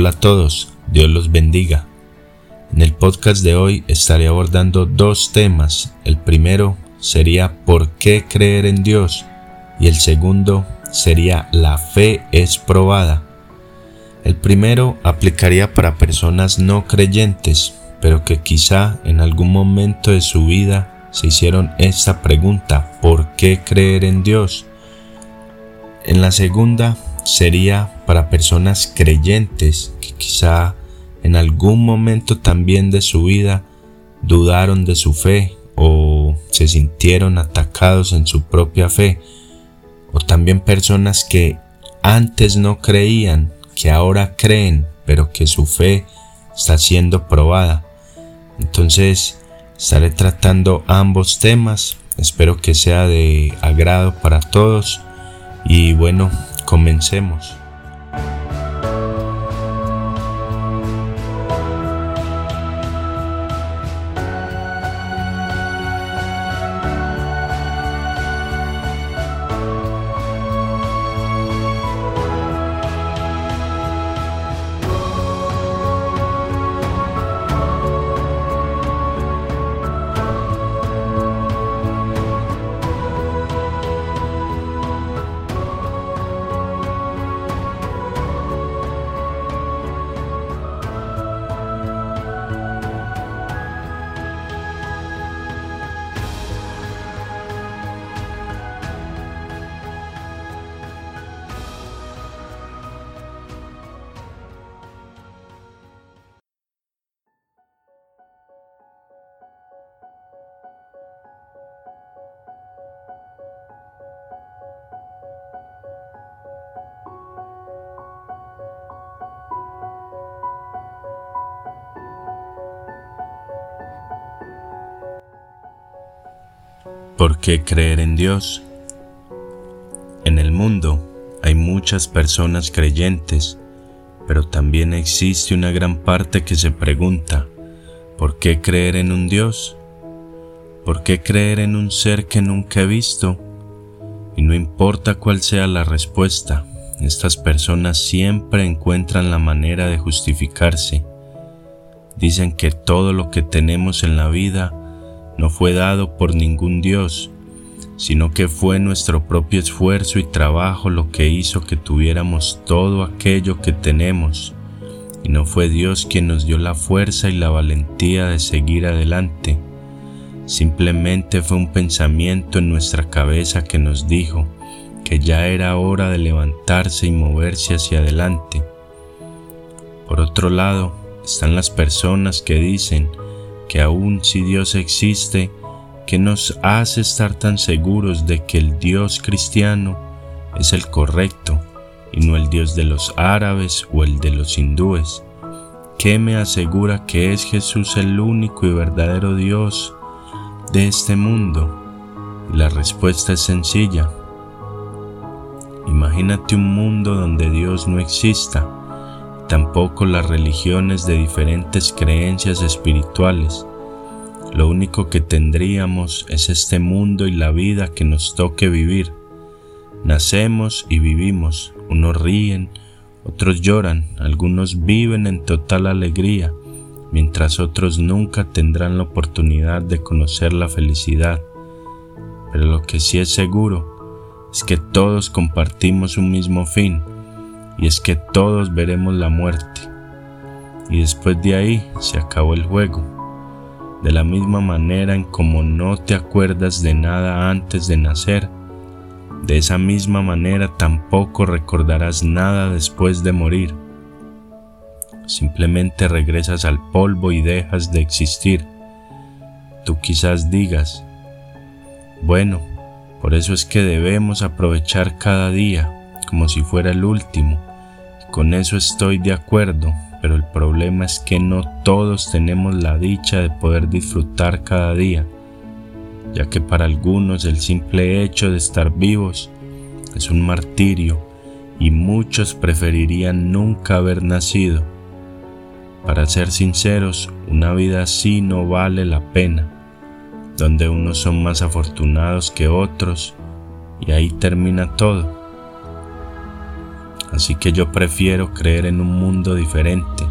Hola a todos, Dios los bendiga. En el podcast de hoy estaré abordando dos temas. El primero sería ¿por qué creer en Dios? Y el segundo sería ¿la fe es probada? El primero aplicaría para personas no creyentes, pero que quizá en algún momento de su vida se hicieron esta pregunta ¿por qué creer en Dios? En la segunda sería para personas creyentes que quizá en algún momento también de su vida dudaron de su fe o se sintieron atacados en su propia fe, o también personas que antes no creían, que ahora creen, pero que su fe está siendo probada. Entonces, estaré tratando ambos temas, espero que sea de agrado para todos y bueno, comencemos. ¿Por qué creer en Dios? En el mundo hay muchas personas creyentes, pero también existe una gran parte que se pregunta, ¿por qué creer en un Dios? ¿Por qué creer en un ser que nunca he visto? Y no importa cuál sea la respuesta, estas personas siempre encuentran la manera de justificarse. Dicen que todo lo que tenemos en la vida no fue dado por ningún Dios, sino que fue nuestro propio esfuerzo y trabajo lo que hizo que tuviéramos todo aquello que tenemos, y no fue Dios quien nos dio la fuerza y la valentía de seguir adelante. Simplemente fue un pensamiento en nuestra cabeza que nos dijo que ya era hora de levantarse y moverse hacia adelante. Por otro lado, están las personas que dicen que aun si Dios existe, que nos hace estar tan seguros de que el Dios cristiano es el correcto y no el Dios de los árabes o el de los hindúes? ¿Qué me asegura que es Jesús el único y verdadero Dios de este mundo? la respuesta es sencilla. Imagínate un mundo donde Dios no exista tampoco las religiones de diferentes creencias espirituales. Lo único que tendríamos es este mundo y la vida que nos toque vivir. Nacemos y vivimos, unos ríen, otros lloran, algunos viven en total alegría, mientras otros nunca tendrán la oportunidad de conocer la felicidad. Pero lo que sí es seguro es que todos compartimos un mismo fin, y es que todos veremos la muerte. Y después de ahí se acabó el juego. De la misma manera en como no te acuerdas de nada antes de nacer, de esa misma manera tampoco recordarás nada después de morir. Simplemente regresas al polvo y dejas de existir. Tú quizás digas, bueno, por eso es que debemos aprovechar cada día como si fuera el último con eso estoy de acuerdo, pero el problema es que no todos tenemos la dicha de poder disfrutar cada día, ya que para algunos el simple hecho de estar vivos es un martirio y muchos preferirían nunca haber nacido. Para ser sinceros, una vida así no vale la pena, donde unos son más afortunados que otros y ahí termina todo. Así que yo prefiero creer en un mundo diferente,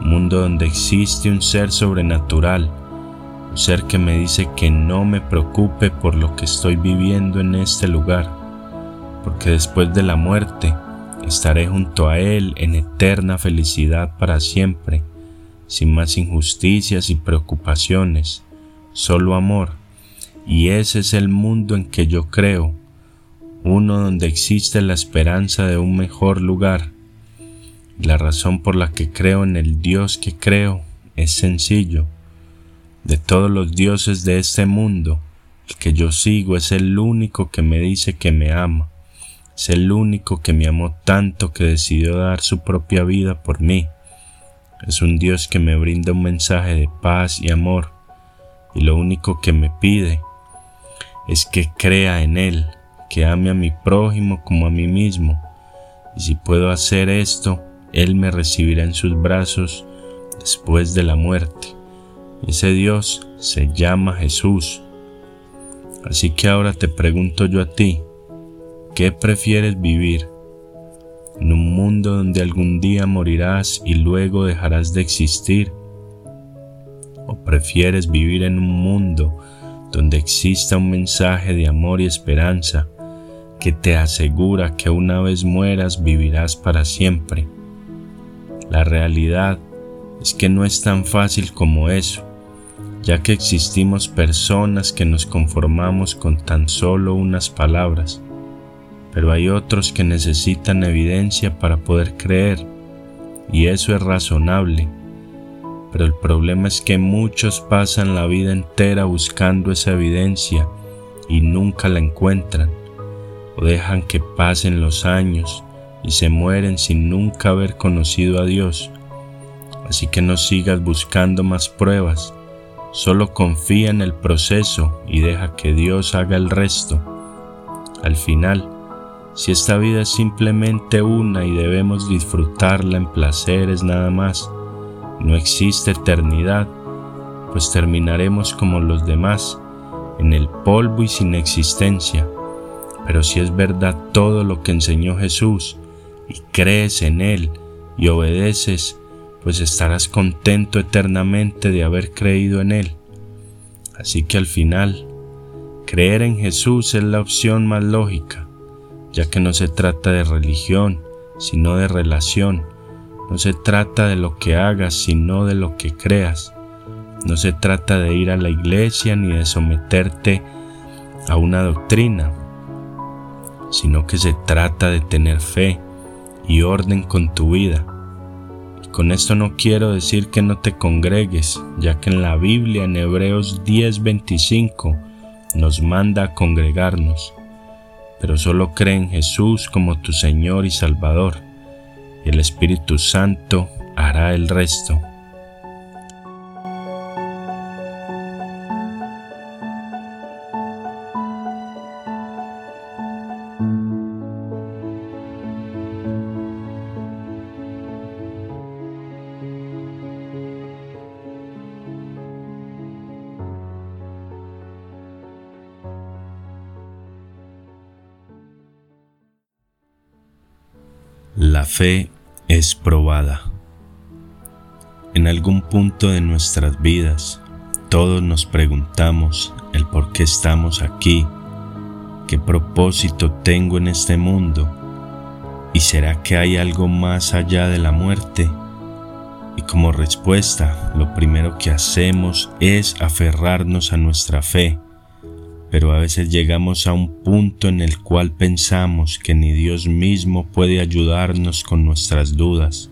un mundo donde existe un ser sobrenatural, un ser que me dice que no me preocupe por lo que estoy viviendo en este lugar, porque después de la muerte estaré junto a Él en eterna felicidad para siempre, sin más injusticias y preocupaciones, solo amor. Y ese es el mundo en que yo creo, uno donde existe la esperanza de un mejor lugar. La razón por la que creo en el Dios que creo es sencillo. De todos los dioses de este mundo, el que yo sigo es el único que me dice que me ama. Es el único que me amó tanto que decidió dar su propia vida por mí. Es un Dios que me brinda un mensaje de paz y amor. Y lo único que me pide es que crea en Él que ame a mi prójimo como a mí mismo. Y si puedo hacer esto, Él me recibirá en sus brazos después de la muerte. Ese Dios se llama Jesús. Así que ahora te pregunto yo a ti, ¿qué prefieres vivir? ¿En un mundo donde algún día morirás y luego dejarás de existir? ¿O prefieres vivir en un mundo donde exista un mensaje de amor y esperanza que te asegura que una vez mueras vivirás para siempre. La realidad es que no es tan fácil como eso, ya que existimos personas que nos conformamos con tan solo unas palabras, pero hay otros que necesitan evidencia para poder creer, y eso es razonable. Pero el problema es que muchos pasan la vida entera buscando esa evidencia y nunca la encuentran dejan que pasen los años y se mueren sin nunca haber conocido a Dios. Así que no sigas buscando más pruebas, solo confía en el proceso y deja que Dios haga el resto. Al final, si esta vida es simplemente una y debemos disfrutarla en placeres nada más, no existe eternidad, pues terminaremos como los demás, en el polvo y sin existencia. Pero si es verdad todo lo que enseñó Jesús y crees en Él y obedeces, pues estarás contento eternamente de haber creído en Él. Así que al final, creer en Jesús es la opción más lógica, ya que no se trata de religión, sino de relación. No se trata de lo que hagas, sino de lo que creas. No se trata de ir a la iglesia ni de someterte a una doctrina, sino que se trata de tener fe y orden con tu vida. Y con esto no quiero decir que no te congregues, ya que en la Biblia en Hebreos 10:25 nos manda a congregarnos, pero solo cree en Jesús como tu Señor y Salvador, y el Espíritu Santo hará el resto. La fe es probada. En algún punto de nuestras vidas, todos nos preguntamos el por qué estamos aquí, qué propósito tengo en este mundo y será que hay algo más allá de la muerte. Y como respuesta, lo primero que hacemos es aferrarnos a nuestra fe pero a veces llegamos a un punto en el cual pensamos que ni Dios mismo puede ayudarnos con nuestras dudas.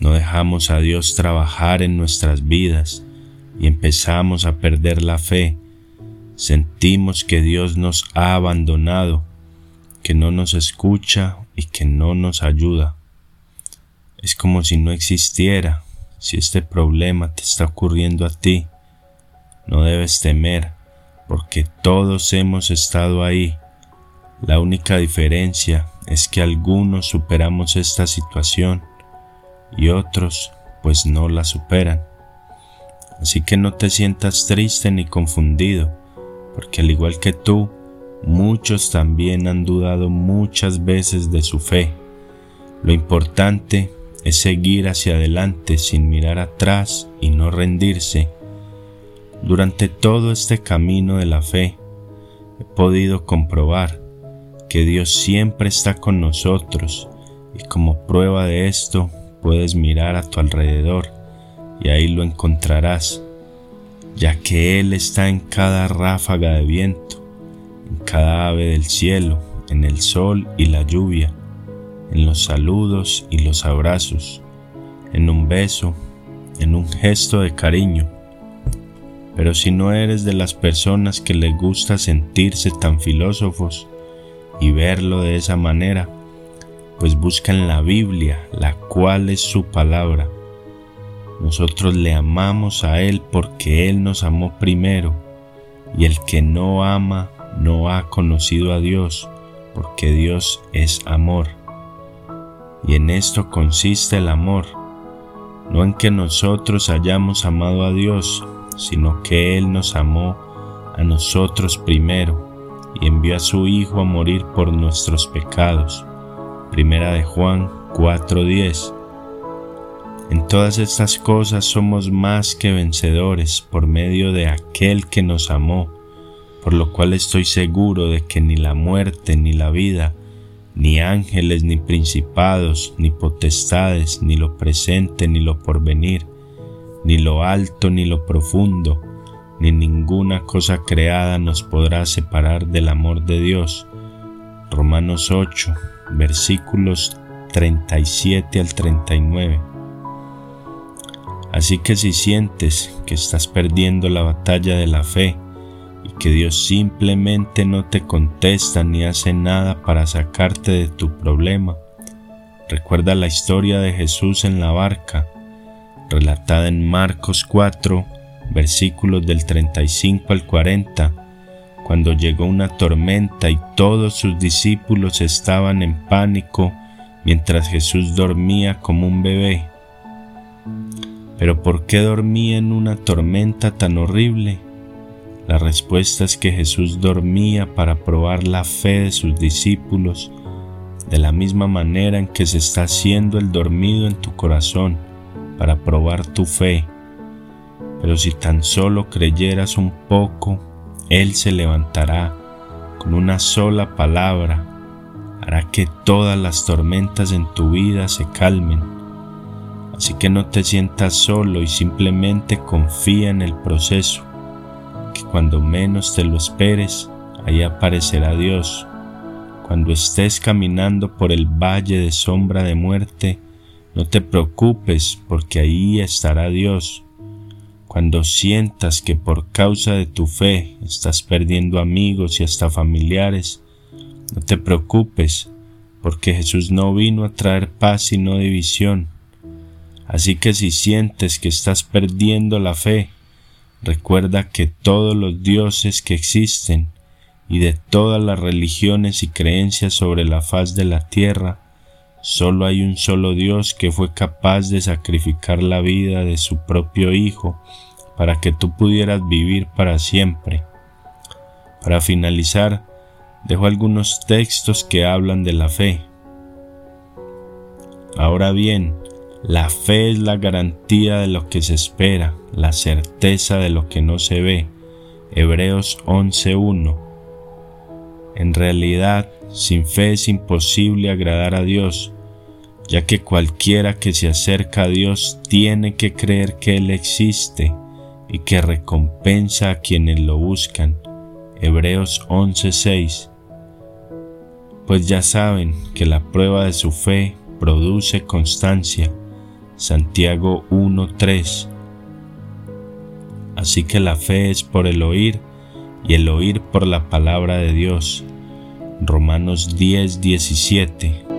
No dejamos a Dios trabajar en nuestras vidas y empezamos a perder la fe. Sentimos que Dios nos ha abandonado, que no nos escucha y que no nos ayuda. Es como si no existiera. Si este problema te está ocurriendo a ti, no debes temer porque todos hemos estado ahí. La única diferencia es que algunos superamos esta situación y otros pues no la superan. Así que no te sientas triste ni confundido, porque al igual que tú, muchos también han dudado muchas veces de su fe, Lo importante es seguir hacia adelante sin mirar atrás y no rendirse. Durante todo este camino de la fe he podido comprobar que Dios siempre está con nosotros y como prueba de esto puedes mirar a tu alrededor y ahí lo encontrarás, ya que Él está en cada ráfaga de viento, en cada ave del cielo, en el sol y la lluvia, en los saludos y los abrazos, en un beso, en un gesto de cariño. Pero si no eres de las personas que les gusta sentirse tan filósofos y verlo de esa manera, pues busca en la Biblia, la cual es su palabra. Nosotros le amamos a Él porque Él nos amó primero, y el que no ama no ha conocido a Dios, porque Dios es amor. Y en esto consiste el amor, no en que nosotros hayamos amado a Dios, sino que Él nos amó a nosotros primero y envió a su Hijo a morir por nuestros pecados. Primera de Juan 4:10. En todas estas cosas somos más que vencedores por medio de aquel que nos amó, por lo cual estoy seguro de que ni la muerte ni la vida, ni ángeles ni principados, ni potestades, ni lo presente ni lo porvenir, ni lo alto ni lo profundo, ni ninguna cosa creada nos podrá separar del amor de Dios. Romanos 8, versículos 37 al 39. Así que si sientes que estás perdiendo la batalla de la fe y que Dios simplemente no te contesta ni hace nada para sacarte de tu problema, recuerda la historia de Jesús en la barca, relatada en Marcos 4, versículos del 35 al 40, cuando llegó una tormenta y todos sus discípulos estaban en pánico mientras Jesús dormía como un bebé. Pero ¿por qué dormía en una tormenta tan horrible? La respuesta es que Jesús dormía para probar la fe de sus discípulos de la misma manera en que se está haciendo el dormido en tu corazón para probar tu fe pero si tan solo creyeras un poco, Él se levantará con una sola palabra, hará que todas las tormentas en tu vida se calmen. Así que no te sientas solo y simplemente confía en el proceso, que cuando menos te lo esperes, ahí aparecerá Dios. Cuando estés caminando por el valle de sombra de muerte, no te preocupes porque ahí estará Dios cuando sientas que por causa de tu fe estás perdiendo amigos y hasta familiares, no te preocupes, porque Jesús no vino a traer paz sino división. Así que si sientes que estás perdiendo la fe, recuerda que todos los dioses que existen y de todas las religiones y creencias sobre la faz de la tierra, solo hay un solo Dios que fue capaz de sacrificar la vida de su propio Hijo para que tú pudieras vivir para siempre. Para finalizar, dejo algunos textos que hablan de la fe. Ahora bien, la fe es la garantía de lo que se espera, la certeza de lo que no se ve. Hebreos 11.1 En realidad, sin fe es imposible agradar a Dios, ya que cualquiera que se acerca a Dios tiene que creer que Él existe y que recompensa a quienes lo buscan. Hebreos 11:6 Pues ya saben que la prueba de su fe produce constancia. Santiago 1:3 Así que la fe es por el oír y el oír por la palabra de Dios. Romanos 10:17